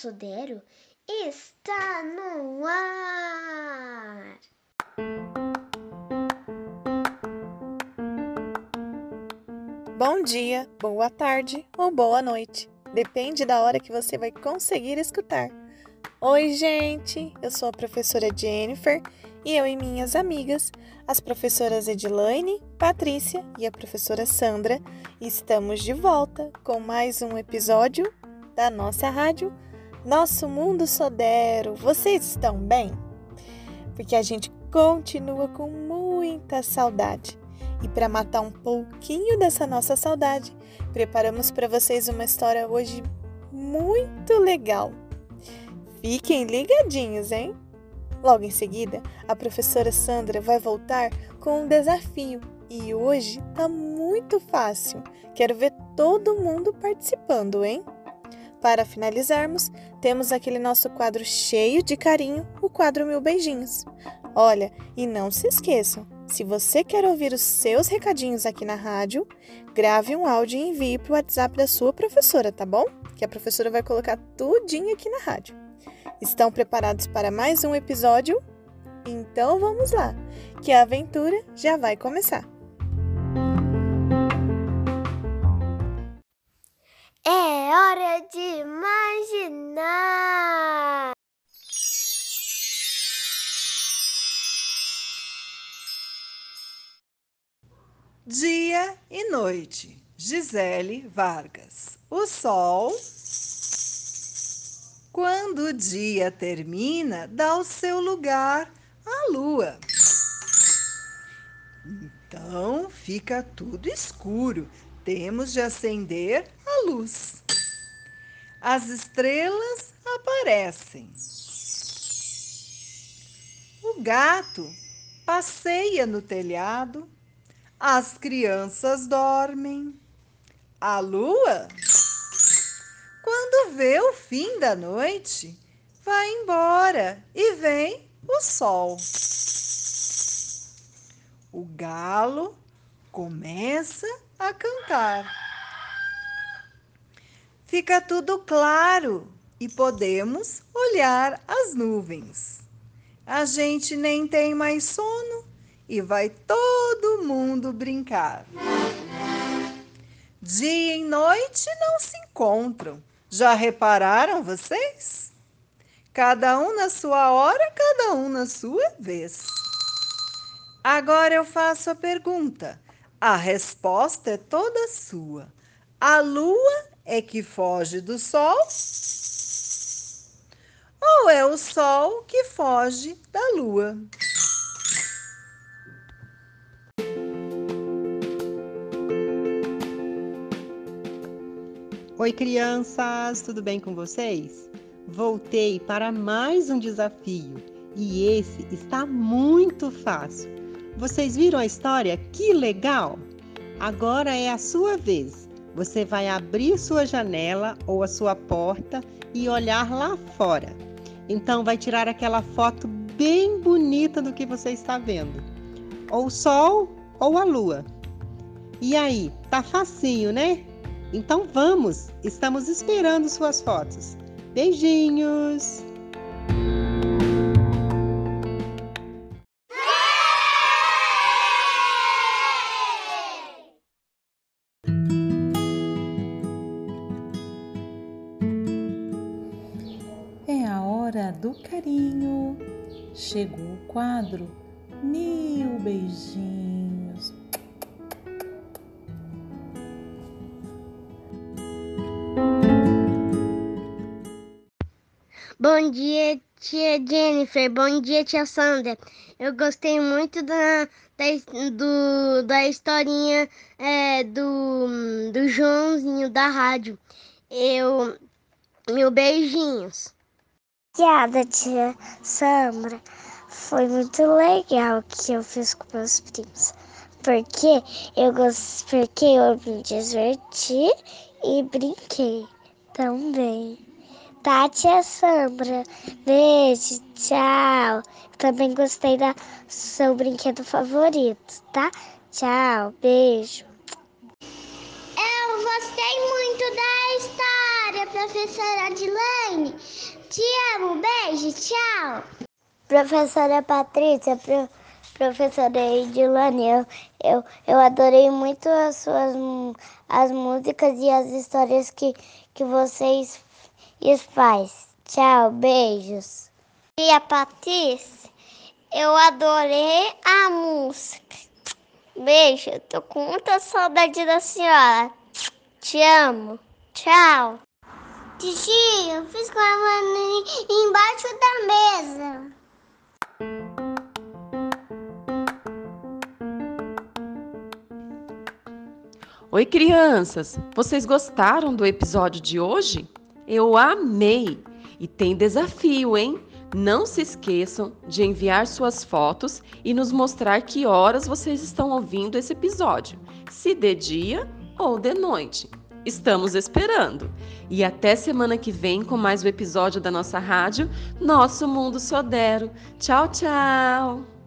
Sudero está no ar. Bom dia, boa tarde ou boa noite. Depende da hora que você vai conseguir escutar. Oi, gente! Eu sou a professora Jennifer e eu e minhas amigas, as professoras Edilaine, Patrícia e a professora Sandra, estamos de volta com mais um episódio da nossa rádio Nosso Mundo Sodero. Vocês estão bem? Porque a gente continua com muita saudade. E para matar um pouquinho dessa nossa saudade, preparamos para vocês uma história hoje muito legal. Fiquem ligadinhos, hein? Logo em seguida, a professora Sandra vai voltar com um desafio e hoje tá muito fácil. Quero ver todo mundo participando, hein? Para finalizarmos, temos aquele nosso quadro cheio de carinho, o quadro Mil Beijinhos. Olha, e não se esqueçam, se você quer ouvir os seus recadinhos aqui na rádio, grave um áudio e envie para o WhatsApp da sua professora, tá bom? Que a professora vai colocar tudinho aqui na rádio. Estão preparados para mais um episódio? Então vamos lá, que a aventura já vai começar. É hora de imaginar. Dia e noite. Gisele Vargas. O sol. Quando o dia termina, dá o seu lugar à lua. Então fica tudo escuro. Temos de acender a luz. As estrelas aparecem. O gato passeia no telhado. As crianças dormem. A lua, quando vê o fim da noite, vai embora e vem o sol. O galo começa a cantar. Fica tudo claro e podemos olhar as nuvens. A gente nem tem mais sono e vai todo mundo brincar. Dia e noite não se encontram. Já repararam vocês? Cada um na sua hora, cada um na sua vez. Agora eu faço a pergunta. A resposta é toda sua. A lua é que foge do sol? Ou é o sol que foge da lua? Oi, crianças, tudo bem com vocês? Voltei para mais um desafio e esse está muito fácil. Vocês viram a história? Que legal! Agora é a sua vez. Você vai abrir sua janela ou a sua porta e olhar lá fora. Então, vai tirar aquela foto bem bonita do que você está vendo, ou o sol ou a lua. E aí, tá facinho, né? Então vamos, estamos esperando suas fotos. Beijinhos! Chegou o quadro Mil Beijinhos. Bom dia, tia Jennifer. Bom dia, tia Sandra. Eu gostei muito da, da, do, da historinha é, do, do Joãozinho da rádio. Eu, Mil beijinhos. Obrigada, tia Sandra. Foi muito legal que eu fiz com meus primos. Porque eu gostei, porque eu me diverti e brinquei também. Tá, tia Sandra? Beijo, tchau. Também gostei da seu brinquedo favorito, tá? Tchau, beijo. Eu gostei muito da história, professora Adilane. Te amo, beijo, tchau. Professora Patrícia, pro, professora Edilane, eu, eu, eu adorei muito as suas as músicas e as histórias que, que vocês faz. Tchau, beijos. E a Patrícia, eu adorei a música. Beijo, tô com muita saudade da senhora. Te amo. Tchau. Titi, eu fiz com a mãe embaixo da mesa. Oi, crianças! Vocês gostaram do episódio de hoje? Eu amei! E tem desafio, hein? Não se esqueçam de enviar suas fotos e nos mostrar que horas vocês estão ouvindo esse episódio, se de dia ou de noite. Estamos esperando. E até semana que vem com mais um episódio da nossa rádio Nosso Mundo Sodero. Tchau, tchau!